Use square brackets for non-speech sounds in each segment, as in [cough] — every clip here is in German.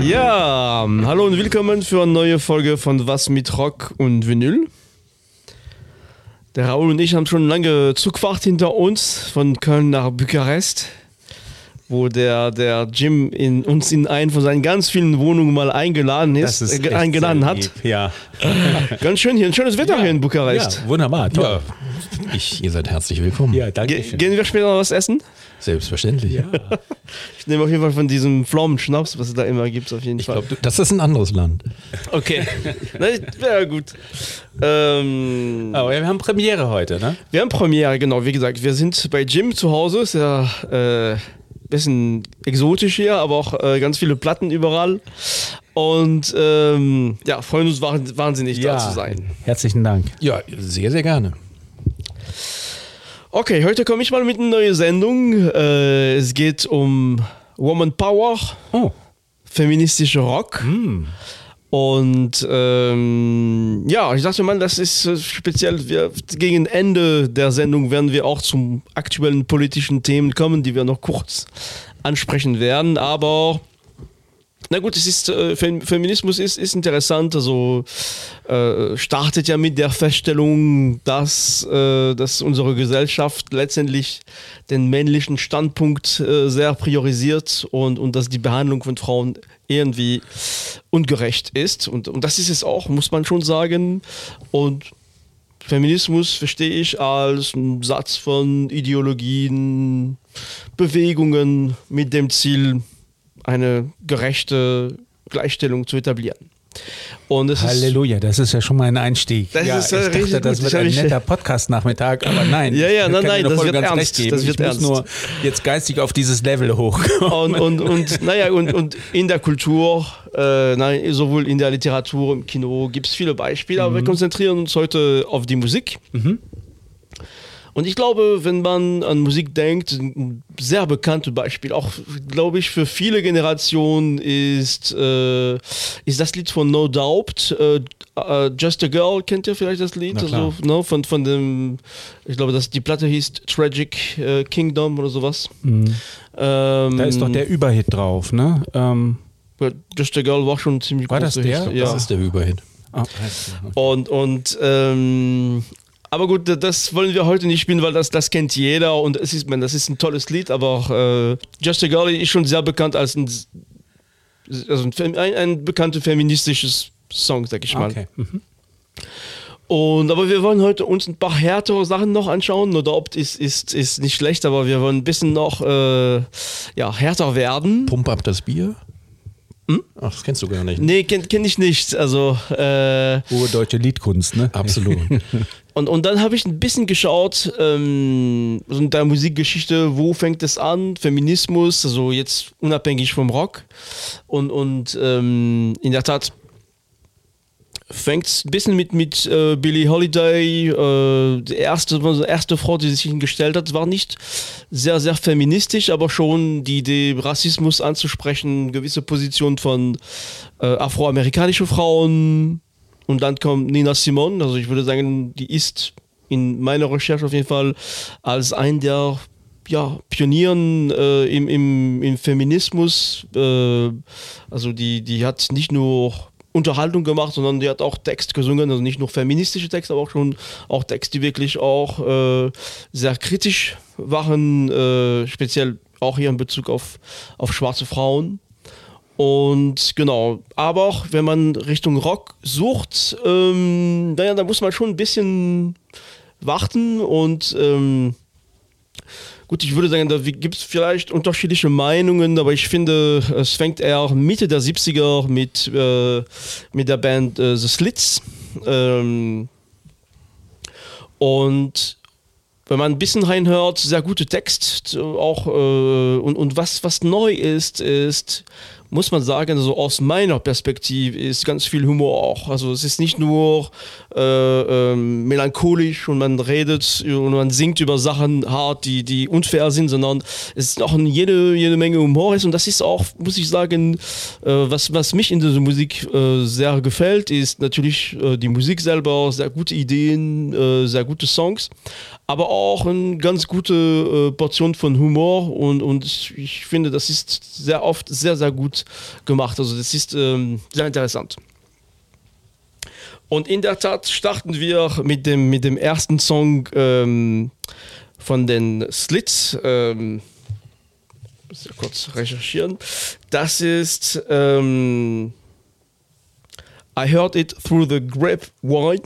Ja, hallo und willkommen für eine neue Folge von Was mit Rock und Vinyl. Der Raoul und ich haben schon lange Zugfahrt hinter uns von Köln nach Bukarest, wo der, der Jim in, uns in einen von seinen ganz vielen Wohnungen mal eingeladen ist, Das ist äh, eingeladen hat. lieb, Ja. [laughs] Ganz schön hier, ein schönes Wetter hier in Bukarest. ja, wunderbar, toll. Ja, ich, ihr seid herzlich willkommen. Ja, danke Ge schön. gehen wir später noch was essen? Selbstverständlich. Ja. Ich nehme auf jeden Fall von diesem Pflaumenschnaps, was es da immer gibt, auf jeden Ich Fall. glaube, das ist ein anderes Land. Okay, [laughs] Nein, ja gut. Ähm, Aber wir haben Premiere heute, ne? Wir haben Premiere, genau. Wie gesagt, wir sind bei Jim zu Hause. Ist ja äh, bisschen exotisch hier, aber auch äh, ganz viele Platten überall. Und ähm, ja, freuen uns wahn- wahnsinnig, da zu sein. Herzlichen Dank. Ja, sehr, sehr gerne. Okay, heute komme ich mal mit einer neuen Sendung. Äh, es geht um Woman Power, Oh, feministischer Rock. Und ähm, ja, ich dachte mal, das ist äh, speziell, wir, gegen Ende der Sendung werden wir auch zum aktuellen politischen Themen kommen, die wir noch kurz ansprechen werden. Aber na gut, es ist äh, Fem Feminismus ist, ist interessant. Also äh, startet ja mit der Feststellung, dass, äh, dass unsere Gesellschaft letztendlich den männlichen Standpunkt äh, sehr priorisiert und, und dass die Behandlung von Frauen irgendwie ungerecht ist. Und, und das ist es auch, muss man schon sagen. Und Feminismus verstehe ich als einen Satz von Ideologien, Bewegungen mit dem Ziel, eine gerechte Gleichstellung zu etablieren. Und es ist Halleluja, das ist ja schon mal ein Einstieg. Das ja, ist, ich dachte, das wird ein netter Podcast-Nachmittag, aber nein. [laughs] Ja, ja, nein, nein, das wird ernst, das wird ich ernst. nur jetzt geistig auf dieses Level hochkommen. und, und, und naja, und, und in der Kultur, äh, nein, sowohl in der Literatur, im Kino gibt es viele Beispiele, aber wir konzentrieren uns heute auf die Musik. Und ich glaube, wenn man an Musik denkt, ein sehr bekanntes Beispiel, auch glaube ich für viele Generationen ist, äh, ist das Lied von No Doubt, äh, äh, Just a Girl, kennt ihr vielleicht das Lied? Also, ne, von, von dem, ich glaube, dass die Platte hieß Tragic äh, Kingdom oder sowas. Ähm, Da ist doch der Überhit drauf, ne? Ähm, ja, Just a Girl war schon ziemlich War das der? Hit, Das Ja. ist der Überhit. ah, Und, und ähm, aber gut, das wollen wir heute nicht spielen, weil das, das kennt jeder und es ist, man, das ist ein tolles Lied, aber auch, äh, Just a Girl ist schon sehr bekannt als ein, also ein, ein, ein bekanntes feministisches Song, sag ich mal. okay. Mhm. Und aber wir wollen heute uns ein paar härtere Sachen noch anschauen. Oder ob ist, ist, ist nicht schlecht, aber wir wollen ein bisschen noch äh, ja, härter werden. Pump ab das Bier. Ach, das kennst du gar nicht. Nee, kenne kenn ich nicht. Also äh, Hohe deutsche Liedkunst, ne? Absolut. [laughs] Und, und dann habe ich ein bisschen geschaut, ähm, so in der Musikgeschichte, wo fängt es an? Feminismus, also jetzt unabhängig vom Rock. Und, und ähm, in der Tat fängt es ein bisschen mit, mit äh, Billie Holiday, äh, die erste, die erste Frau, die sich hingestellt hat, war nicht sehr, sehr feministisch, aber schon die Idee, Rassismus anzusprechen, gewisse Positionen von äh, afroamerikanischen Frauen. Und dann kommt Nina Simone, also ich würde sagen, die ist in meiner Recherche auf jeden Fall als ein der ja, Pionieren äh, im, im, im Feminismus. Äh, also die, die hat nicht nur Unterhaltung gemacht, sondern die hat auch Text gesungen, also nicht nur feministische Texte, aber auch schon auch Texte, die wirklich auch äh, sehr kritisch waren, äh, speziell auch hier in Bezug auf, auf schwarze Frauen. Und genau, aber auch wenn man Richtung Rock sucht, ähm, naja, da muss man schon ein bisschen warten und ähm, gut, ich würde sagen, da gibt es vielleicht unterschiedliche Meinungen, aber ich finde, es fängt eher Mitte der 70er mit, äh, mit der Band äh, The Slits. Ähm, und wenn man ein bisschen reinhört, sehr gute Text, auch äh, und, und was, was neu ist, ist muss man sagen, also aus meiner Perspektive ist ganz viel Humor auch. Also es ist nicht nur äh, ähm, melancholisch und man redet und man singt über Sachen hart, die, die unfair sind, sondern es ist auch jede, jede Menge Humor ist. Und das ist auch, muss ich sagen, äh, was, was mich in dieser Musik äh, sehr gefällt, ist natürlich äh, die Musik selber, sehr gute Ideen, äh, sehr gute Songs, aber auch eine ganz gute äh, Portion von Humor. Und, und ich finde, das ist sehr oft sehr, sehr gut gemacht. Also das ist ähm, sehr interessant. Und in der Tat starten wir mit dem, mit dem ersten Song ähm, von den Slits. Ähm, muss ja kurz recherchieren. Das ist ähm, I Heard It Through the Grapevine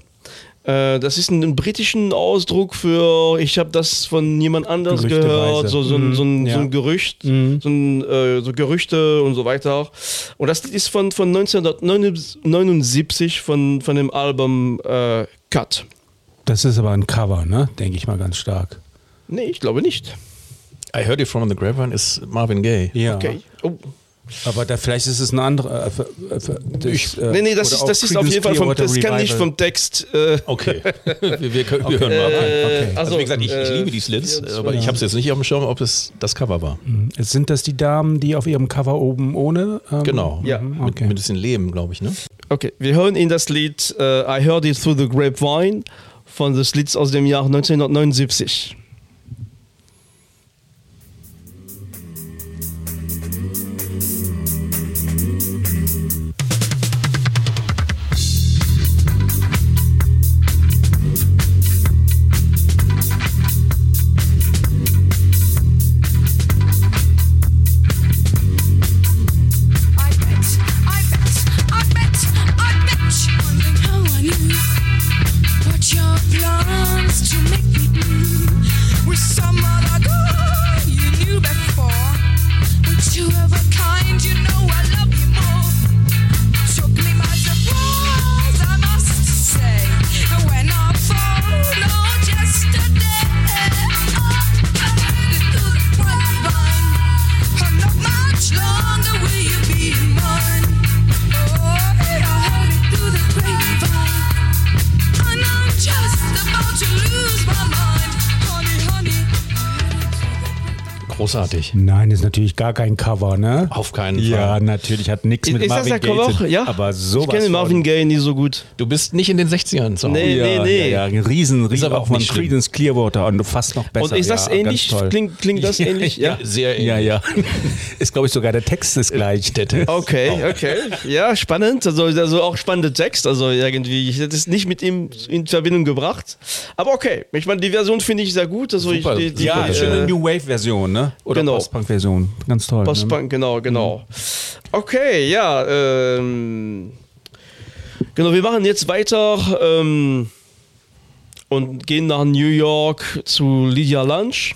das ist ein, ein britischen Ausdruck für, ich habe das von jemand anders gehört, so, so, mm, so, ein, ja. so ein Gerücht, mm. so, ein, äh, so, Gerüchte und so weiter. Und das ist von, von 1979 von, von dem Album äh, Cut. Das ist aber ein Cover, ne? Denke ich mal ganz stark. Nee, ich glaube nicht. I Heard It From the Grapevine ist Marvin Gaye. Ja. Okay. Oh. Aber da, vielleicht ist es ein anderer. Äh, das, ich, äh, nee, nee, das ist, das ist auf jeden Fall vom, das kann nicht vom Text. Äh, okay. [laughs] wir, wir, können, okay. wir hören mal. Okay. Also, also, wie gesagt, ich, ich liebe die Slits, aber ich habe es jetzt nicht auf dem Schirm, ob es das Cover war. Mhm. Sind das die Damen, die auf ihrem Cover oben ohne? Ähm, genau. Ja. Mhm, okay. Mit, mit ein bisschen Leben, glaube ich, ne? Okay, wir hören in das Lied uh, I Heard It Through the Grapevine von The Slits aus dem Jahr 1979. großartig. Nein, ist natürlich gar kein Cover, ne? Auf keinen Fall. Ja, natürlich, hat nichts mit ist Marvin Gaye zu Ja. Aber sowas Ich kenne Marvin Gaye nie so gut. Du bist nicht in den 60ern zu Nee, ja, nee, nee. Ja, ja, riesen, riesen auch von Creedence Clearwater und fast noch besser. Und ist das ja, ähnlich? Klingt, klingt das ähnlich? Ja, sehr ähnlich. Ja, ja. [laughs] ist, glaube ich, sogar der Text ist gleich. Der Text. Okay, okay. Ja, spannend. Also, also auch spannender Text. Also irgendwie, ich hätte es nicht mit ihm in Verbindung gebracht. Aber okay. Ich meine, die Version finde ich sehr gut. Also Super. Ich, die, die, ja, äh, schöne New Wave-Version, ne? Oder genau. Post-Punk-Version. Ganz toll. Postpunk, ne? genau, genau. Mhm. Okay, ja. Ähm, genau, wir machen jetzt weiter ähm, und gehen nach New York zu Lydia Lunch.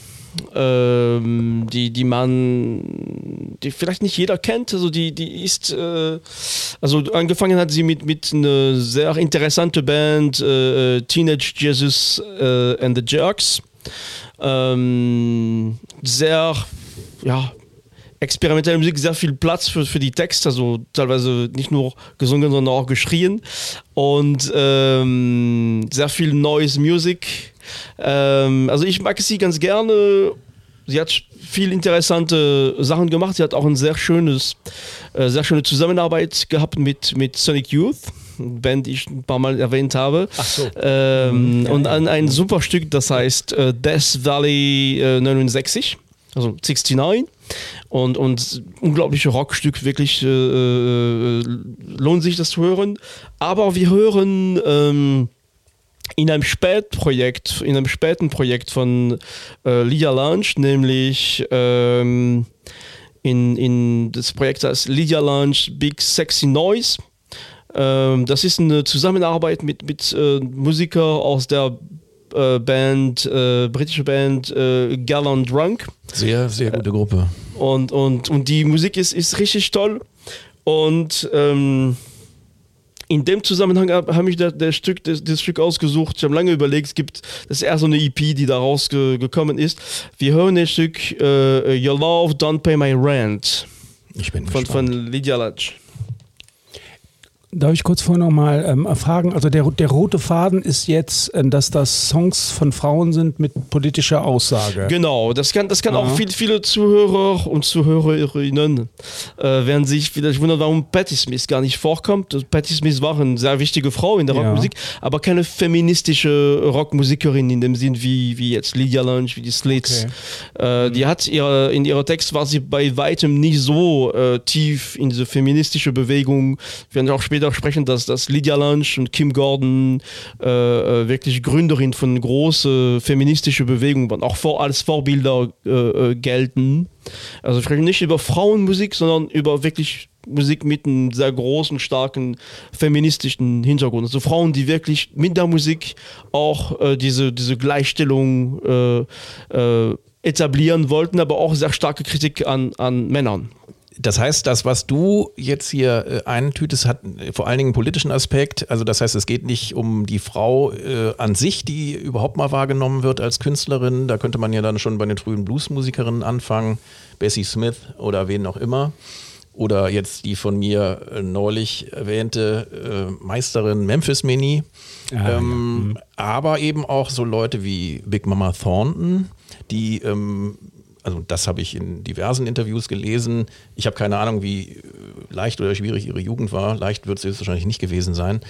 Ähm, die, die man, die vielleicht nicht jeder kennt, also die, die ist, äh, also angefangen hat sie mit, mit einer sehr interessante Band, äh, Teenage Jesus äh, and the Jerks. Ähm, sehr, ja, experimentelle Musik sehr viel Platz für, für die Texte, also teilweise nicht nur gesungen, sondern auch geschrien und ähm, sehr viel neues Musik. Ähm, also ich mag sie ganz gerne. Sie hat viel interessante Sachen gemacht. Sie hat auch ein sehr äh, sehr schöne Zusammenarbeit gehabt mit, mit Sonic Youth. Band, die ich ein paar Mal erwähnt habe. Ach so. Ähm, mhm. Und an ein super Stück, das heißt äh, Death Valley äh, 69, also 69. Und, und unglaubliche Rockstück, wirklich äh, äh, lohnt sich das zu hören. Aber wir hören ähm, in einem Spätprojekt, in einem späten Projekt von äh, Lydia Lunch, nämlich ähm, in, in das Projekt heißt Lydia Lunch Big Sexy Noise. Ähm, das ist eine Zusammenarbeit mit, mit äh, Musikern aus der äh, Band, äh, britische Band äh, Gallant Drunk. Sehr, sehr gute Gruppe. Und, und, und die Musik ist, ist richtig toll. Und ähm, in dem Zusammenhang habe hab ich das, das, Stück, das, das, Stück ausgesucht. Ich habe lange überlegt, es gibt, das ist eher so eine EP, die da rausgekommen ist. Wir hören das Stück uh, Your Love Don't Pay My Rent. Ich bin von, gespannt. von Lydia Lunch. Darf ich kurz vorher nochmal ähm, fragen? Also der, der rote Faden ist jetzt, äh, dass das Songs von Frauen sind mit politischer Aussage. Genau, das kann, das kann auch viel, viele Zuhörer und Zuhörerinnen äh, werden sich vielleicht wundern, warum Patti Smith gar nicht vorkommt. Patti Smith war eine sehr wichtige Frau in der ja. Rockmusik, aber keine feministische Rockmusikerin in dem Sinn wie, wie jetzt Lydia Lunch, wie die Slits. Okay. Äh, die hat ihre, in ihrer Text war sie bei weitem nicht so äh, tief in diese feministische Bewegung. Werden auch später später sprechen, dass, dass Lydia Lunch und Kim Gordon äh, äh wirklich Gründerin von großen feministischen Bewegungen waren, auch vor, als Vorbilder äh, äh, gelten. Also sprechen nicht über Frauenmusik, sondern über wirklich Musik mit einem sehr großen, starken feministischen Hintergrund. Also Frauen, die wirklich mit der Musik auch äh, diese, diese Gleichstellung äh, äh, etablieren wollten, aber auch sehr starke Kritik an, an Männern. Das heißt, das, was du jetzt hier äh, eintütest, hat vor allen Dingen einen politischen Aspekt. Also das heißt, es geht nicht um die Frau äh, an sich, die überhaupt mal wahrgenommen wird als Künstlerin. Da könnte man ja dann schon bei den frühen Bluesmusikerinnen anfangen, Bessie Smith oder wen auch immer. Oder jetzt die von mir äh, neulich erwähnte äh, Meisterin Memphis Mini. Ah, ähm, ja. Aber eben auch so Leute wie Big Mama Thornton, die ähm, also das habe ich in diversen Interviews gelesen. Ich habe keine Ahnung, wie äh, leicht oder schwierig ihre Jugend war. Leicht wird es wahrscheinlich nicht gewesen sein.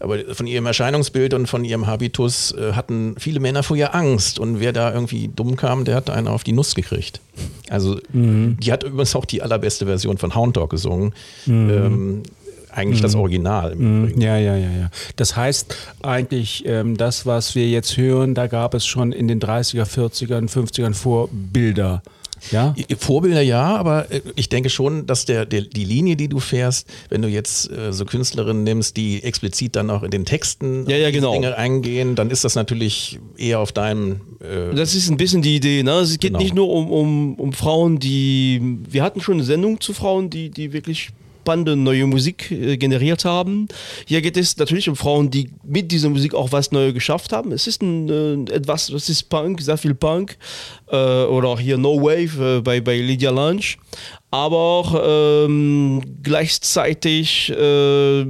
Aber von ihrem Erscheinungsbild und von ihrem Habitus äh, hatten viele Männer vor ihr Angst. Und wer da irgendwie dumm kam, der hat einen auf die Nuss gekriegt. Also mhm. die hat übrigens auch die allerbeste Version von Hound Dog gesungen. Mhm. Ähm, eigentlich mhm. das Original. Mhm. Ja, ja, ja, ja. Das heißt eigentlich, ähm, das, was wir jetzt hören, da gab es schon in den 30er, 40ern, 50ern Vorbilder. Ja? Vorbilder ja, aber äh, ich denke schon, dass der, der, die Linie, die du fährst, wenn du jetzt äh, so Künstlerinnen nimmst, die explizit dann auch in den Texten ja, ja, genau. Dinge eingehen, dann ist das natürlich eher auf deinem. Äh das ist ein bisschen die Idee. Ne? Es geht genau. nicht nur um, um, um Frauen, die. Wir hatten schon eine Sendung zu Frauen, die, die wirklich spannende neue Musik äh, generiert haben. Hier geht es natürlich um Frauen, die mit dieser Musik auch was Neues geschafft haben. Es ist ein, äh, etwas, das ist Punk, sehr viel Punk. Äh, oder auch hier No Wave äh, bei, bei Lydia Lunch. Aber auch ähm, gleichzeitig äh,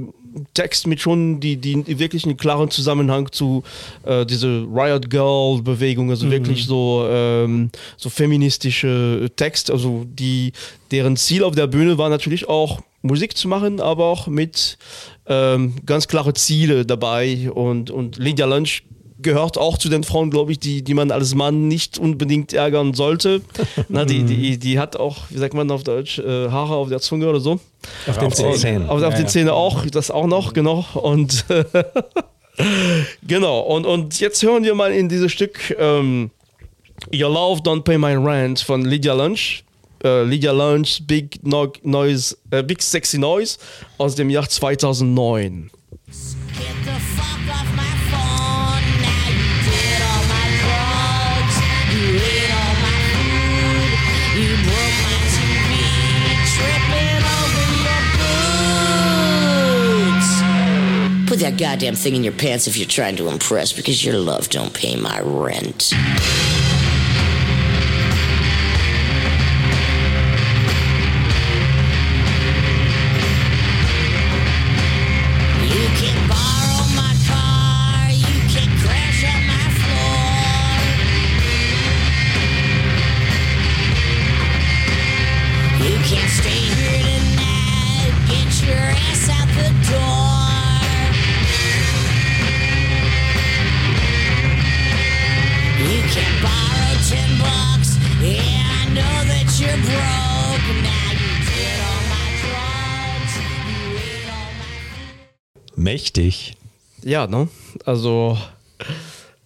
Text mit schon die, die wirklich einen klaren Zusammenhang zu äh, diese Riot Girl Bewegung, also mhm. wirklich so, ähm, so feministische Text, also die, deren Ziel auf der Bühne war natürlich auch Musik zu machen, aber auch mit ähm, ganz klare Ziele dabei. Und, und Lydia Lunch gehört auch zu den Frauen, glaube ich, die, die man als Mann nicht unbedingt ärgern sollte. [laughs] Na, die, die, die hat auch, wie sagt man auf Deutsch, äh, Haare auf der Zunge oder so. Auf den Zähnen. Auf, auf ja, den Zähnen ja. auch, das auch noch, genau. Und [laughs] genau, und, und jetzt hören wir mal in dieses Stück ähm, Your Love Don't Pay My Rent von Lydia Lunch äh, Lydia Lunch Big no Noise, äh, Big Sexy Noise aus dem Jahr 2009. Put that goddamn thing in your pants if you're trying to impress, because your love don't pay my rent. Mächtig. Ja, ne? Also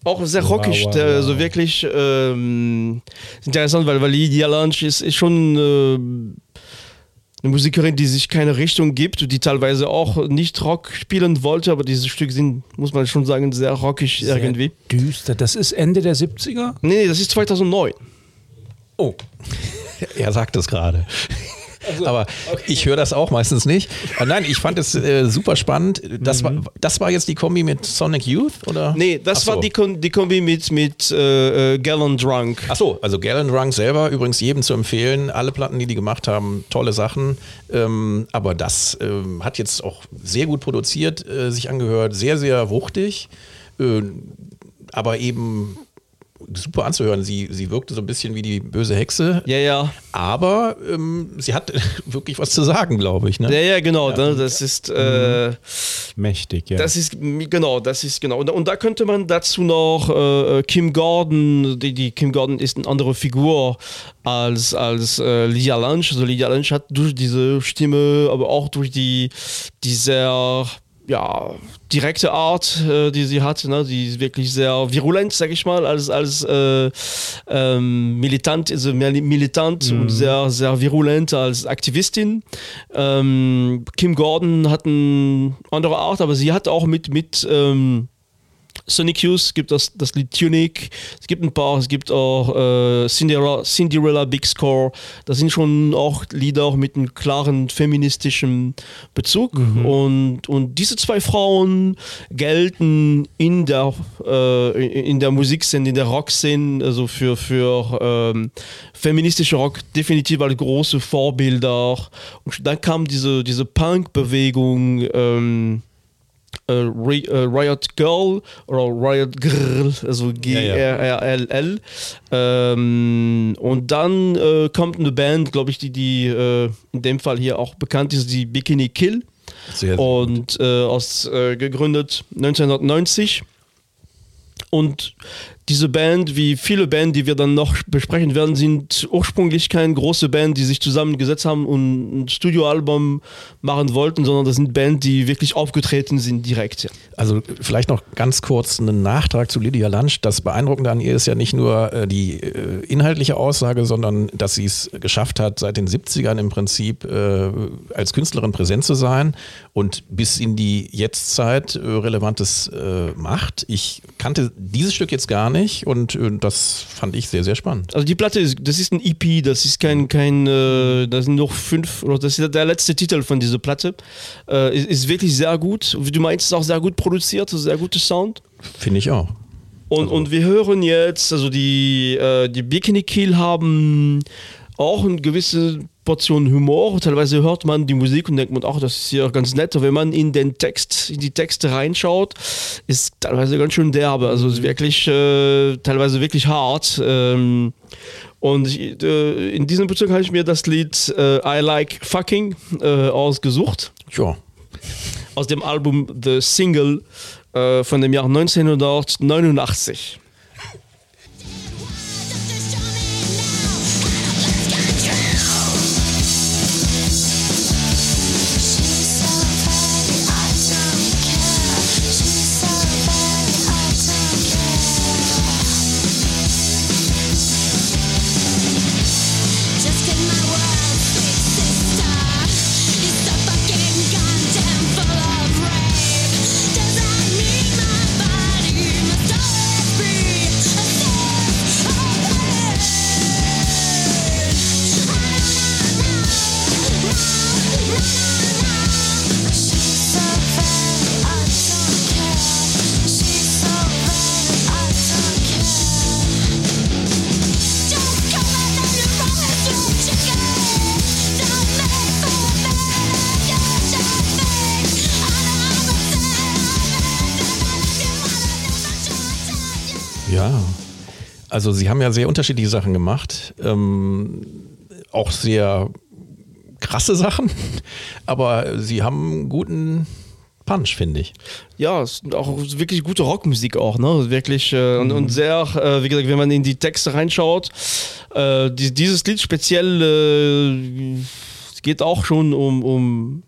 auch sehr rockig, wow, wow, wow. also wirklich ähm, interessant, weil, weil Lydia Lunch ist, ist schon äh, eine Musikerin, die sich keine Richtung gibt, die teilweise auch nicht Rock spielen wollte, aber dieses Stück sind, muss man schon sagen, sehr rockig sehr irgendwie. Düster. Das ist Ende der 70er? Nee, nee, das ist 2009. Oh. [laughs] er sagt es gerade. Also, aber okay. ich höre das auch meistens nicht. Äh, nein, ich fand es äh, super spannend. Das, mhm. war, das war jetzt die Kombi mit Sonic Youth, oder? Nee, das so. war die, die Kombi mit, mit äh, äh, Gallon Drunk. Achso, also Gallon Drunk selber, übrigens jedem zu empfehlen. Alle Platten, die die gemacht haben, tolle Sachen. Ähm, aber das ähm, hat jetzt auch sehr gut produziert, äh, sich angehört, sehr, sehr wuchtig. Äh, aber eben super anzuhören. Sie, sie wirkte so ein bisschen wie die böse Hexe. Ja, ja. Aber ähm, sie hat [laughs] wirklich was zu sagen, glaube ich. Ne? Ja, ja, genau. Ja. Das ist äh, mhm. mächtig, ja. Das ist genau, das ist genau. Und, und da könnte man dazu noch äh, Kim Gordon, die, die Kim Gordon ist eine andere Figur als, als äh, Lydia Lunch. Also Lydia Lunch hat durch diese Stimme, aber auch durch die, die sehr ja, direkte Art, äh, die sie hat, ne? die ist wirklich sehr virulent, sag ich mal, als, als äh, ähm, militant, also militant mhm. und sehr, sehr virulent als Aktivistin. Ähm, Kim Gordon hat eine andere Art, aber sie hat auch mit, mit ähm, Sonic Youth gibt das, das Lied Tunic, es gibt ein paar, es gibt auch äh, Cinderella, Cinderella Big Score, das sind schon auch Lieder mit einem klaren feministischen Bezug. Mhm. und, und diese zwei Frauen gelten in der, äh, in der Musikszene, in der Rockszene, also für, für ähm, feministische Rock definitiv als große Vorbilder und dann kam diese, diese Punk-Bewegung ähm, äh, äh, Riot Girl oder Riot Girl, also G-R-R-L-L. Ähm, und dann äh, kommt eine Band, glaube ich, die, die äh, in dem Fall hier auch bekannt ist, die Bikini Kill. Sehr, und äh, aus, äh, gegründet 1990. Und diese Band, wie viele Bands, die wir dann noch besprechen werden, sind ursprünglich keine große Band, die sich zusammengesetzt haben und ein Studioalbum machen wollten, sondern das sind Bands, die wirklich aufgetreten sind direkt. Ja. Also vielleicht noch ganz kurz einen Nachtrag zu Lydia Lunch. Das Beeindruckende an ihr ist ja nicht nur äh, die äh, inhaltliche Aussage, sondern dass sie es geschafft hat, seit den 70ern im Prinzip äh, als Künstlerin präsent zu sein und bis in die Jetztzeit relevantes macht. Ich kannte dieses Stück jetzt gar nicht nicht und, und, das fand ich sehr, sehr spannend. Also die Platte, ist, das ist ein EP, das ist kein, kein äh, das sind noch fünf, oder das ist der letzte Titel von dieser Platte. Äh, ist, ist, wirklich sehr gut. Wie du meinst, ist auch sehr gut produziert, sehr guter Sound. Finde ich auch. Und, also. und wir hören jetzt, also die, äh, die Bikini Kill haben auch eine gewisse Portion Humor. Teilweise hört man die Musik und denkt man, ach, das ist hier ganz nett. Aber wenn man in den Text, in die Texte reinschaut, ist teilweise ganz schön derbe. Also ist wirklich äh, teilweise wirklich hart. Ähm, und ich, äh, in diesem Bezug habe ich mir das Lied äh, I Like Fucking äh, ausgesucht. Ja. Aus dem Album The Single äh, von dem Jahr 1989. Also Sie haben ja sehr unterschiedliche Sachen gemacht, ähm, auch sehr krasse Sachen, [laughs] aber Sie haben einen guten Punch, finde ich. Ja, es ist auch wirklich gute Rockmusik auch, ne? Wirklich äh, mhm. und, sehr, äh, wie gesagt, wenn man in die Texte reinschaut, äh, die, dieses Lied speziell äh, geht auch schon um, um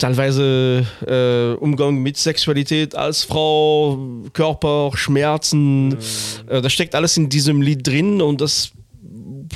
teilweise äh, Umgang mit Sexualität als Frau, Körper, Schmerzen. Mhm. Äh, das steckt alles in diesem Lied drin und das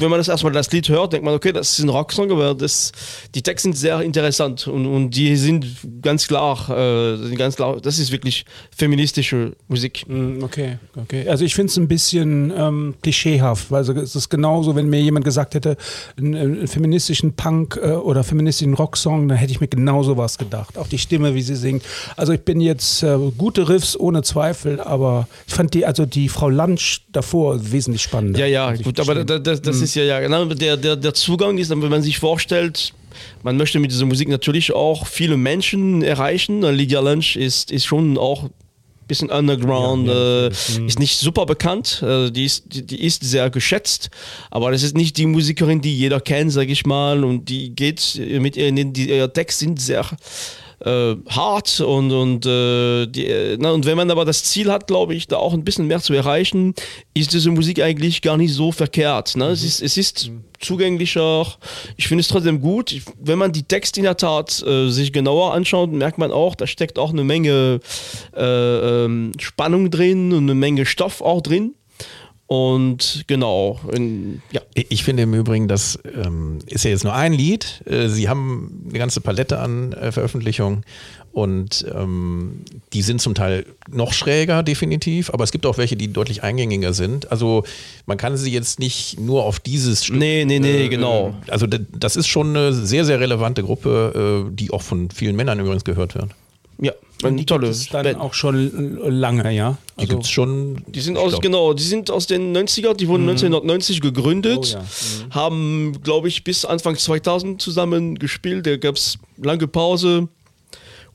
wenn man das erstmal das Lied hört, denkt man, okay, das ist ein Rocksong, aber das, die Texte sind sehr interessant und, und die sind ganz klar, äh, sind ganz klar, das ist wirklich feministische Musik. Mm, okay, okay. Also ich finde es ein bisschen ähm, klischeehaft, weil es ist genauso, wenn mir jemand gesagt hätte, einen, einen feministischen Punk äh, oder feministischen Rocksong, dann hätte ich mir genauso was gedacht. Auch die Stimme, wie sie singt. Also ich bin jetzt äh, gute Riffs ohne Zweifel, aber ich fand die, also die Frau Lunch davor wesentlich spannender. Ja, ja, gut, aber das, das, das mhm. Ist ja, ja, genau, der, der, der Zugang ist, wenn man sich vorstellt, man möchte mit dieser Musik natürlich auch viele Menschen erreichen. Lydia Lunch ist, ist schon auch bisschen underground, ja, ja, äh, mhm. ist nicht super bekannt, äh, die, ist, die, die, ist sehr geschätzt, aber das ist nicht die Musikerin, die jeder kennt, sag ich mal, und die geht mit ihren, die, ihr Text sind sehr äh, hart und, und, äh, die, äh, na, und wenn man aber das Ziel hat, glaube ich, da auch ein bisschen mehr zu erreichen, ist diese Musik eigentlich gar nicht so verkehrt. Ne? Mhm. Es ist, es ist mhm. zugänglicher. Ich finde es trotzdem gut. Ich, wenn man die Texte in der Tat äh, sich genauer anschaut, merkt man auch, da steckt auch eine Menge äh, ähm, Spannung drin und eine Menge Stoff auch drin. Und genau, in, ja. Ich finde im Übrigen, das ähm, ist ja jetzt nur ein Lied. Äh, Sie haben eine ganze Palette an äh, Veröffentlichungen und ähm, die sind zum Teil noch schräger, definitiv, aber es gibt auch welche, die deutlich eingängiger sind. Also man kann sie jetzt nicht nur auf dieses Stück. Nee, nee, nee, äh, genau. Also das ist schon eine sehr, sehr relevante Gruppe, äh, die auch von vielen Männern übrigens gehört wird. Ja, und die tolle gibt dann auch schon lange, ja. Die also, gibt es schon. Die sind aus, genau, die sind aus den 90er, die wurden mhm. 1990 gegründet, oh, ja. mhm. haben, glaube ich, bis Anfang 2000 zusammen gespielt. Da gab es lange Pause.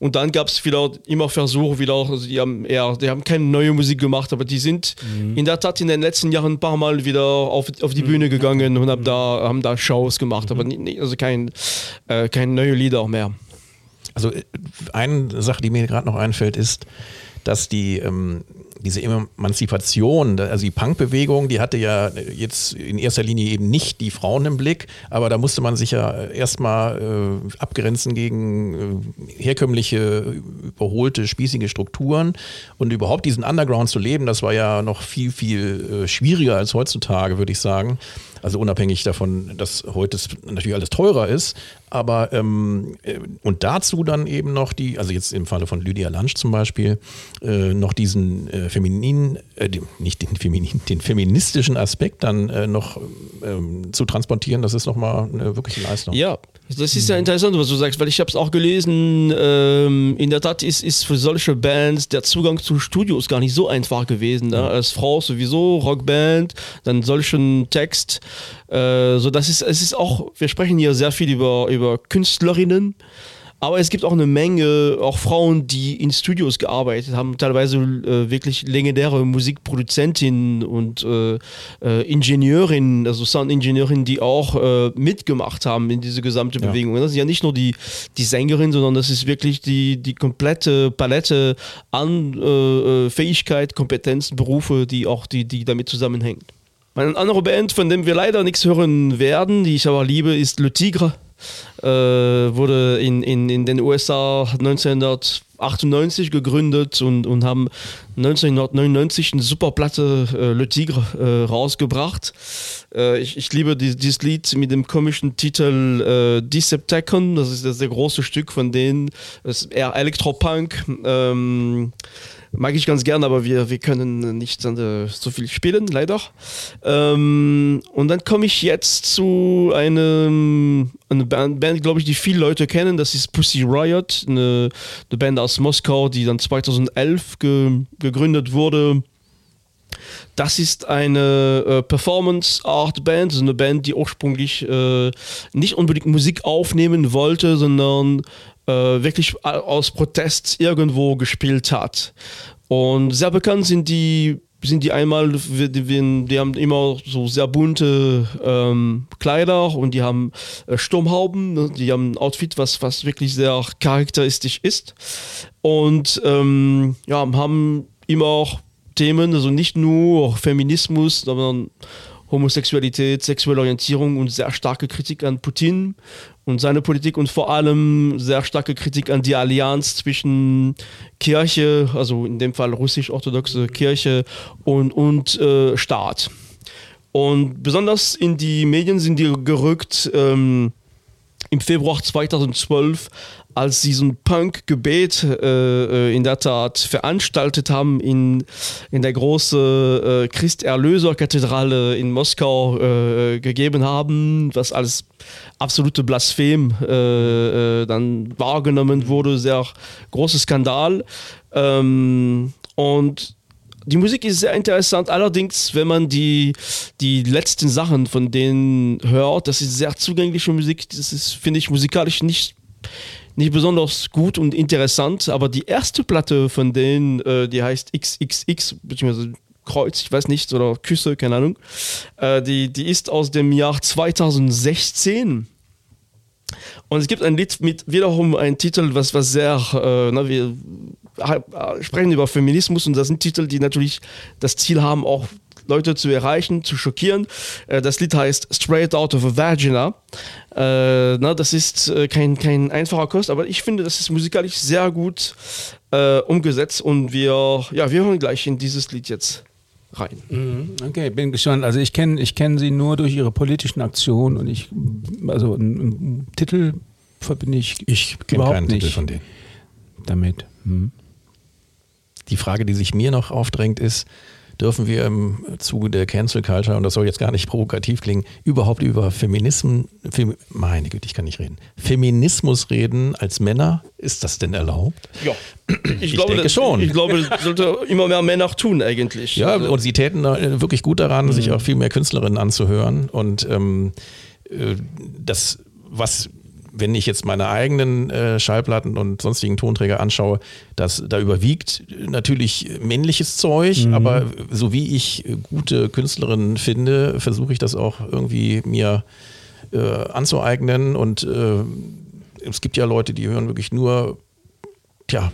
Und dann gab es wieder immer Versuche, wieder, also die haben eher, die haben keine neue Musik gemacht, aber die sind mhm. in der Tat in den letzten Jahren ein paar Mal wieder auf, auf die mhm. Bühne gegangen und haben da, haben da Shows gemacht, aber mhm. nicht, also kein, äh, keine neue Lieder mehr. Also äh, eine Sache, die mir gerade noch einfällt, ist, dass die ähm, diese Emanzipation, also die Punkbewegung, die hatte ja jetzt in erster Linie eben nicht die Frauen im Blick, aber da musste man sich ja erstmal äh, abgrenzen gegen äh, herkömmliche, überholte, spießige Strukturen und überhaupt diesen Underground zu leben, das war ja noch viel, viel äh, schwieriger als heutzutage, würde ich sagen. Also unabhängig davon, dass heute natürlich alles teurer ist, aber ähm, äh, und dazu dann eben noch die, also jetzt im Falle von Lydia Lunch zum Beispiel, äh, noch diesen äh, femininen, äh, nicht den femininen, [laughs] den feministischen Aspekt dann äh, noch ähm, zu transportieren, das ist nochmal eine wirkliche Leistung. Ja, das ist ja interessant, was du sagst, weil ich habe es auch gelesen, ähm, in der Tat ist, ist für solche Bands der Zugang zu Studios gar nicht so einfach gewesen. Ne? Als Frau sowieso, Rockband, dann solchen Text. Äh, so das ist, es ist auch, wir sprechen hier sehr viel über, über Künstlerinnen. Aber es gibt auch eine Menge, auch Frauen, die in Studios gearbeitet haben, teilweise äh, wirklich legendäre Musikproduzentinnen und äh, äh, Ingenieurinnen, also Soundingenieurinnen, die auch äh, mitgemacht haben in diese gesamte ja. Bewegung. Das ist ja nicht nur die, die Sängerin, sondern das ist wirklich die, die komplette Palette an äh, äh, Fähigkeit, Kompetenzen, Berufe, die auch die, die damit zusammenhängt. Eine andere Band, von dem wir leider nichts hören werden, die ich aber liebe, ist Le Tigre äh, wurde in, in, in den USA 1998 gegründet und, und haben 1999 eine super Platte äh, Le Tigre äh, rausgebracht. Äh, ich, ich liebe die, dieses Lied mit dem komischen Titel äh, Decepticon, das ist das der große Stück von denen, das ist eher Elektropunk. Ähm, mag ich ganz gern, aber wir, wir können nicht so viel spielen, leider. Ähm, und dann komme ich jetzt zu einem, einer Band, Band glaube ich, die viele Leute kennen. Das ist Pussy Riot, eine, eine Band aus Moskau, die dann 2011 ge, gegründet wurde. Das ist eine äh, Performance-Art-Band, also eine Band, die ursprünglich äh, nicht unbedingt Musik aufnehmen wollte, sondern wirklich aus Protest irgendwo gespielt hat. Und sehr bekannt sind die sind die einmal, die, die haben immer so sehr bunte ähm, Kleider und die haben äh, Sturmhauben, ne? die haben ein Outfit, was, was wirklich sehr charakteristisch ist. Und ähm, ja, haben immer auch Themen, also nicht nur Feminismus, sondern Homosexualität, sexuelle Orientierung und sehr starke Kritik an Putin und seine Politik und vor allem sehr starke Kritik an die Allianz zwischen Kirche, also in dem Fall russisch-orthodoxe Kirche und, und äh, Staat. Und besonders in die Medien sind die gerückt ähm, im Februar 2012, als sie so ein Punk-Gebet äh, äh, in der Tat veranstaltet haben in, in der großen äh, Christ-Erlöser-Kathedrale in Moskau äh, gegeben haben, was als absolute Blasphem äh, äh, dann wahrgenommen wurde, sehr großer Skandal. Ähm, und die Musik ist sehr interessant, allerdings, wenn man die, die letzten Sachen von denen hört, das ist sehr zugängliche Musik, das ist, finde ich, musikalisch nicht, nicht besonders gut und interessant, aber die erste Platte von denen, äh, die heißt XXX, beziehungsweise Kreuz, ich weiß nicht, oder Küsse, keine Ahnung, äh, die, die ist aus dem Jahr 2016. Und es gibt ein Lied mit wiederum einen Titel, was, was sehr, äh, na, wir sprechen über Feminismus und das sind Titel, die natürlich das Ziel haben, auch Leute zu erreichen, zu schockieren. Äh, das Lied heißt Straight Out of a Vagina. Äh, na, das ist äh, kein, kein einfacher Kost, aber ich finde, das ist musikalisch sehr gut äh, umgesetzt und wir, ja, wir hören gleich in dieses Lied jetzt rein. Mhm, okay, bin gespannt. Also ich kenne ich kenn sie nur durch ihre politischen Aktionen und ich, also einen Titel verbinde ich, ich kenne keinen nicht Titel von denen. Damit. Hm. Die Frage, die sich mir noch aufdrängt, ist, dürfen wir im Zuge der Cancel Culture, und das soll jetzt gar nicht provokativ klingen, überhaupt über Feminismus, Fem, meine Güte, ich kann nicht reden, Feminismus reden als Männer? Ist das denn erlaubt? Ja, [clears throat] ich, ich glaube das, schon. Ich glaube, das sollte immer mehr Männer tun eigentlich. Ja, also. und sie täten wirklich gut daran, mhm. sich auch viel mehr Künstlerinnen anzuhören und ähm, äh, das, was wenn ich jetzt meine eigenen äh, Schallplatten und sonstigen Tonträger anschaue, dass da überwiegt natürlich männliches Zeug, mhm. aber so wie ich gute Künstlerinnen finde, versuche ich das auch irgendwie mir äh, anzueignen und äh, es gibt ja Leute, die hören wirklich nur, tja,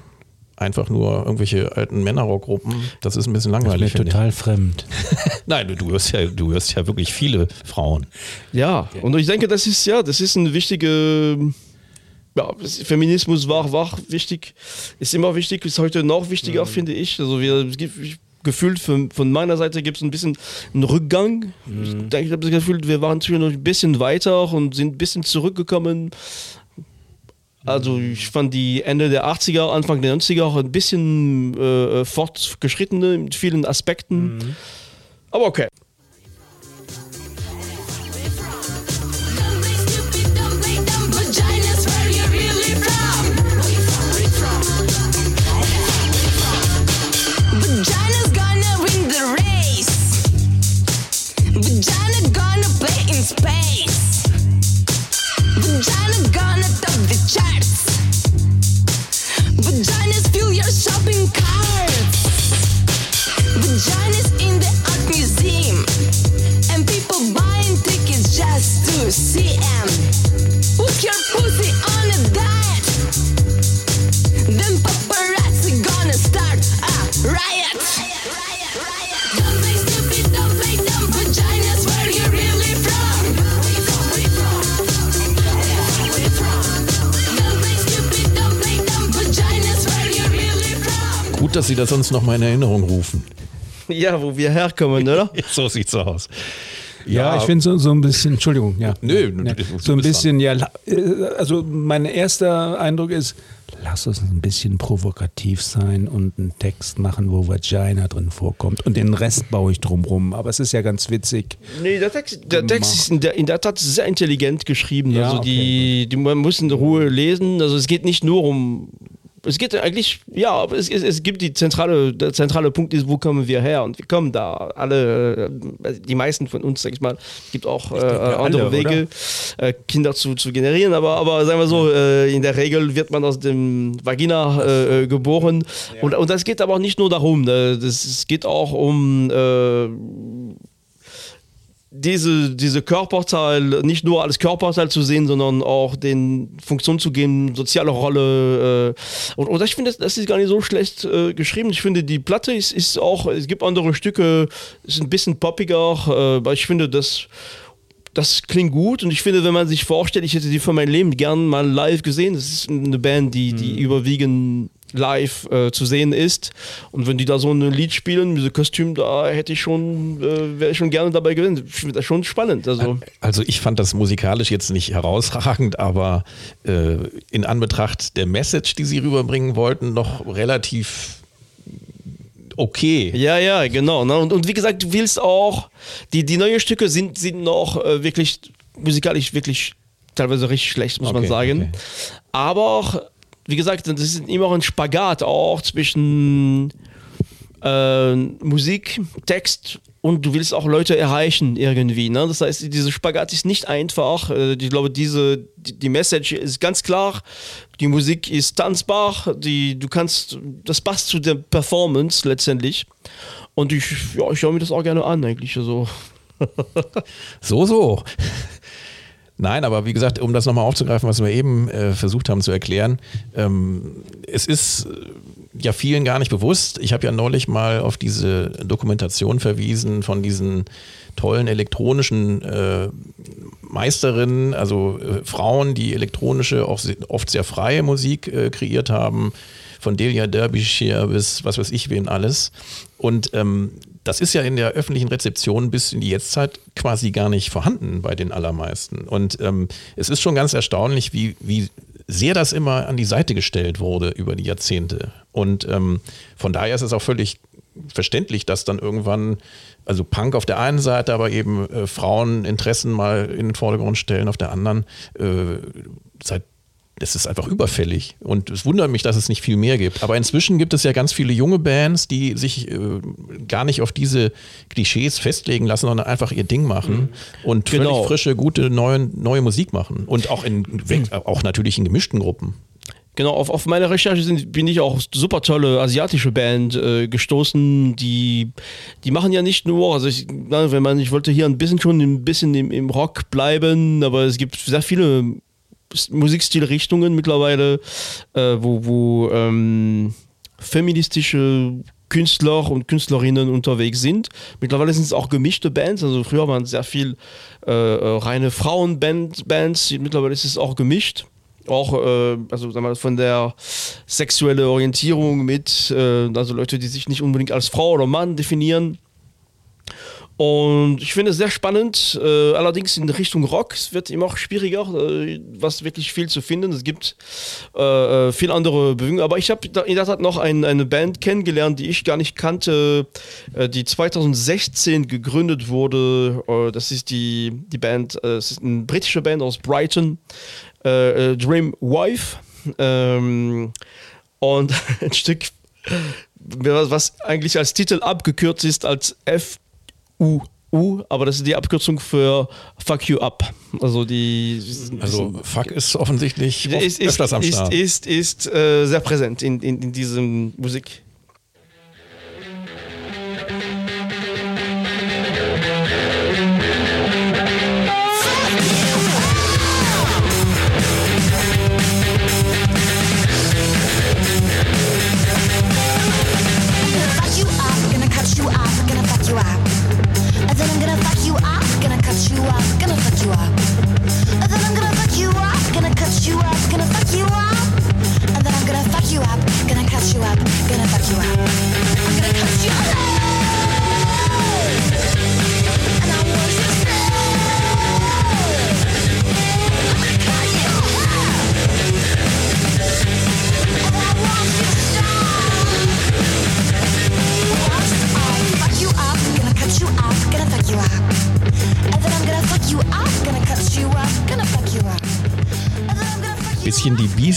einfach nur irgendwelche alten Männerrockgruppen. Das ist ein bisschen langweilig. Das ist mir total fremd. [laughs] Nein, du, hörst ja, du hörst ja wirklich viele Frauen. Ja, und ich denke, das ist ja, das ist eine wichtige. Ja, Feminismus war, war wichtig, ist immer wichtig, ist heute noch wichtiger, mhm. finde ich. Also wir, gefühlt von, von meiner Seite gibt es ein bisschen einen Rückgang. Mhm. Ich denke, ich habe das Gefühl, wir waren noch ein bisschen weiter und sind ein bisschen zurückgekommen. Also ich fand die Ende der 80er, Anfang der 90er auch ein bisschen äh, fortgeschrittene mit vielen Aspekten. Mhm. Aber okay. Dass Sie das sonst noch mal in Erinnerung rufen. Ja, wo wir herkommen, oder? [laughs] so sieht's aus. Ja, ja, ich finde so, so ein bisschen, Entschuldigung, ja. Nö, ja, so ein bisschen, ja, äh, also mein erster Eindruck ist, lass uns ein bisschen provokativ sein und einen Text machen, wo Vagina drin vorkommt und den Rest baue ich drumrum, aber es ist ja ganz witzig. Nee, der Text, der Text ist in der, in der Tat sehr intelligent geschrieben, ja, also die, okay. die, man muss in Ruhe lesen, also es geht nicht nur um es geht eigentlich, ja, es, es, es, gibt die zentrale, der zentrale Punkt ist, wo kommen wir her? Und wir kommen da alle, äh, die meisten von uns, sag ich mal, gibt auch äh, andere alle, Wege, äh, Kinder zu, zu generieren, aber, aber sagen wir so, äh, in der Regel wird man aus dem Vagina äh, äh, geboren. Ja. Und, und das geht aber auch nicht nur darum, ne? das, es geht auch um diese, diese Körperteil nicht nur als Körperteil zu sehen, sondern auch den Funktion zu geben, soziale Rolle. Äh, und, und ich finde, das, das, ist gar nicht so schlecht äh, geschrieben. Ich finde, die Platte ist, ist auch, es gibt andere Stücke, ist ein bisschen poppiger, äh, aber ich finde, das das klingt gut und ich finde, wenn man sich vorstellt, ich hätte die für mein Leben gern mal live gesehen. Das ist eine Band, die, die mhm. überwiegend live äh, zu sehen ist. Und wenn die da so ein Lied spielen, diese Kostüm, da hätte ich schon, äh, wäre ich schon gerne dabei gewesen. Ich finde das schon spannend. Also. Also ich fand das musikalisch jetzt nicht herausragend, aber äh, in Anbetracht der Message, die sie rüberbringen wollten, noch relativ okay. Ja, ja, genau. Ne? Und, und wie gesagt, du willst auch, die, die neuen Stücke sind, sind noch äh, wirklich musikalisch wirklich teilweise richtig schlecht, muss man Okay, sagen. okay. Aber auch, wie gesagt, das ist immer ein Spagat auch zwischen äh, Musik, Text und du willst auch Leute erreichen irgendwie. Ne? Das heißt, diese Spagat ist nicht einfach. Äh, Ich glaube, diese, die, die Message ist ganz klar. Die Musik ist tanzbar. Die, du kannst, das passt zu der Performance letztendlich. Und ich, ja, ich höre mir das auch gerne an eigentlich. Also. So, so. Nein, aber wie gesagt, um das nochmal aufzugreifen, was wir eben äh, versucht haben zu erklären, ähm, es ist äh, ja vielen gar nicht bewusst. Ich habe ja neulich mal auf diese Dokumentation verwiesen von diesen tollen elektronischen äh, Meisterinnen, also äh, Frauen, die elektronische, auch oft sehr freie Musik äh, kreiert haben, von Delia Derbyshire bis was weiß ich wen alles. Und ähm, das ist ja in der öffentlichen Rezeption bis in die Jetztzeit quasi gar nicht vorhanden bei den allermeisten. Und ähm, es ist schon ganz erstaunlich, wie, wie sehr das immer an die Seite gestellt wurde über die Jahrzehnte. Und ähm, von daher ist es auch völlig verständlich, dass dann irgendwann, also Punk auf der einen Seite, aber eben äh, Fraueninteressen mal in den Vordergrund stellen auf der anderen, äh, seit es ist einfach überfällig und es wundert mich, dass es nicht viel mehr gibt. Aber inzwischen gibt es ja ganz viele junge Bands, die sich äh, gar nicht auf diese Klischees festlegen lassen, sondern einfach ihr Ding machen und Genau. völlig frische, gute neue, neue Musik machen. Und auch in auch natürlich in gemischten Gruppen. Genau, auf, auf meine Recherche sind, bin ich auch super tolle asiatische Band äh, gestoßen, die, die machen ja nicht nur, also ich, na, wenn man, ich wollte hier ein bisschen schon ein bisschen im, im Rock bleiben, aber es gibt sehr viele Musikstilrichtungen mittlerweile, äh, wo, wo ähm, feministische Künstler und Künstlerinnen unterwegs sind. Mittlerweile sind es auch gemischte Bands, also früher waren es sehr viel äh, äh, reine Frauenbands, Bands, mittlerweile ist es auch gemischt auch äh, also sagen wir von der sexuelle Orientierung mit äh, also Leute, die sich nicht unbedingt als Frau oder Mann definieren. Und ich finde es sehr spannend, äh, allerdings in Richtung Rock. Es wird immer auch schwieriger, äh, was wirklich viel zu finden. Es gibt äh, äh, viel andere Bewegungen. Aber ich habe in der Tat noch ein, eine Band kennengelernt, die ich gar nicht kannte, äh, die 2016 gegründet wurde. Äh, das ist die, die Band, es ist eine britische Band aus Brighton, Dream Wife. Ähm, und [laughs] ein Stück, was eigentlich als Titel abgekürzt ist als F U. U, aber das ist die Abkürzung für Fuck You Up. Also die Also Fuck ist offensichtlich ist, ist, öfters am ist, Start. ist, ist, äh, sehr präsent in, in, in diesem Musik.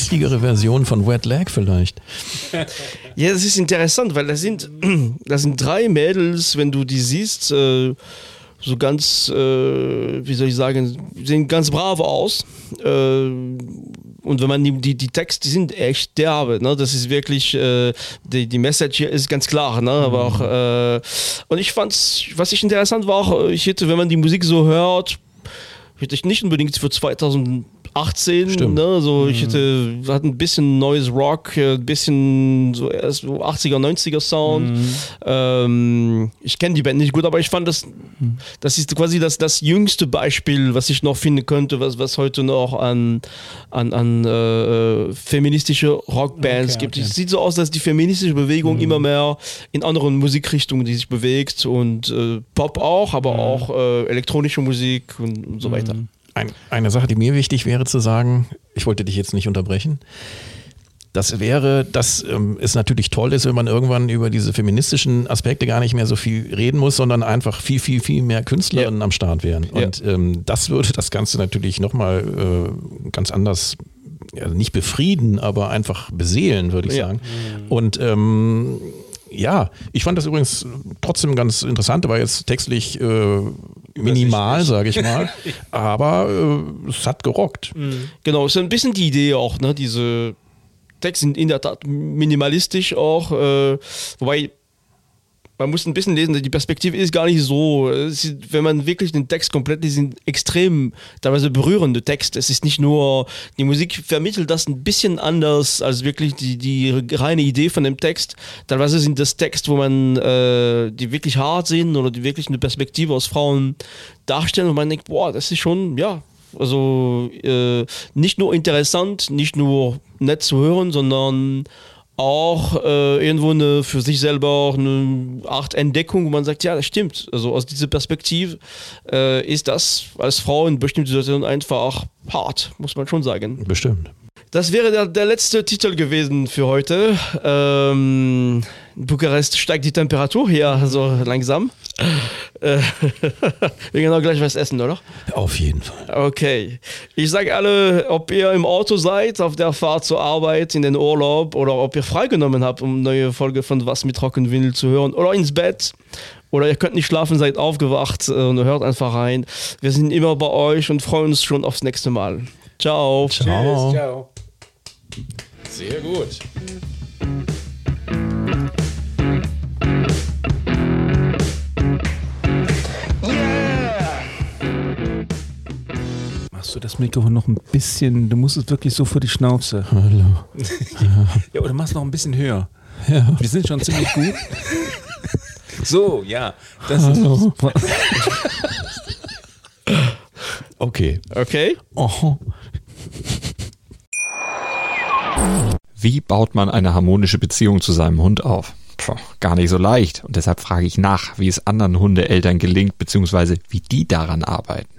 Biestigere Version von Wet Leg vielleicht. Ja, das ist interessant, weil das sind, [clears throat] das sind drei Mädels, wenn du die siehst, äh, so ganz, äh, wie soll ich sagen, sehen ganz brav aus. Äh, und wenn man die, die, die Texte, die sind echt derbe, ne? Das ist wirklich, äh, die, die Message hier ist ganz klar, ne? Aber auch, äh, und ich fand's, was ich interessant war, ich hätte, wenn man die Musik so hört, hätte ich nicht unbedingt für 18, Stimmt. ne? So, ich hätte, hatte ein bisschen neues Rock, äh, ein bisschen so erst so 80er, 90er Sound. Ähm, ich kenne die Band nicht gut, aber ich fand das, das ist quasi das, das jüngste Beispiel, was ich noch finden könnte, was, was heute noch an, an, an äh, feministische Rockbands Okay, gibt. okay. Es sieht so aus, dass die feministische Bewegung immer mehr in anderen Musikrichtungen, die sich bewegt und äh, Pop auch, aber auch äh, elektronische Musik und, und so weiter. Ein, eine Sache, die mir wichtig wäre zu sagen, ich wollte dich jetzt nicht unterbrechen. Das wäre, dass ähm, es natürlich toll ist, wenn man irgendwann über diese feministischen Aspekte gar nicht mehr so viel reden muss, sondern einfach viel, viel, viel mehr Künstlerinnen am Start wären. Ja. Und ähm, das würde das Ganze natürlich nochmal äh, ganz anders, also nicht befrieden, aber einfach beseelen, würde ich Ja. sagen. Und ähm, ja, ich fand das übrigens trotzdem ganz interessant, war jetzt textlich äh, minimal, sage ich mal, [laughs] aber äh, es hat gerockt. Genau, ist ein bisschen die Idee auch, ne? Diese Texte sind in der Tat minimalistisch auch, äh, wobei man muss ein bisschen lesen, die Perspektive ist gar nicht so. Ist, wenn man wirklich den Text komplett liest, sind extrem teilweise berührende Texte. Es ist nicht nur, die Musik vermittelt das ein bisschen anders als wirklich die, die reine Idee von dem Text. Teilweise sind das Texte, wo man äh, die wirklich hart sind oder die wirklich eine Perspektive aus Frauen darstellen und man denkt, boah, das ist schon, ja, also äh, nicht nur interessant, nicht nur nett zu hören, sondern auch äh, irgendwo eine für sich selber auch eine Art Entdeckung, wo man sagt, ja, das stimmt. Also aus dieser Perspektive äh, ist das als Frau in bestimmten Situationen einfach hart, muss man schon sagen. Bestimmt. Das wäre der, der letzte Titel gewesen für heute. Ähm, in Bukarest steigt die Temperatur hier so langsam. [laughs] Äh, [laughs] wir gehen auch gleich was essen, oder? Auf jeden Fall. Okay. Ich sage alle, ob ihr im Auto seid, auf der Fahrt zur Arbeit, in den Urlaub oder ob ihr freigenommen habt, um eine neue Folge von Was mit Trockenwindel zu hören oder ins Bett. Oder ihr könnt nicht schlafen, seid aufgewacht äh, und hört einfach rein. Wir sind immer bei euch und freuen uns schon aufs nächste Mal. Ciao. Ciao. ciao. Sehr gut. Machst du das Mikrofon noch ein bisschen, du musst es wirklich so vor die Schnauze. Hallo. [laughs] Ja, oder machst noch ein bisschen höher. Ja. Wir sind schon ziemlich gut. [laughs] So, ja. Das Hallo. ist. [laughs] Okay. Okay. Oh. Wie baut man eine harmonische Beziehung zu seinem Hund auf? Puh, gar nicht so leicht. Und deshalb frage ich nach, wie es anderen Hundeeltern gelingt, beziehungsweise wie die daran arbeiten.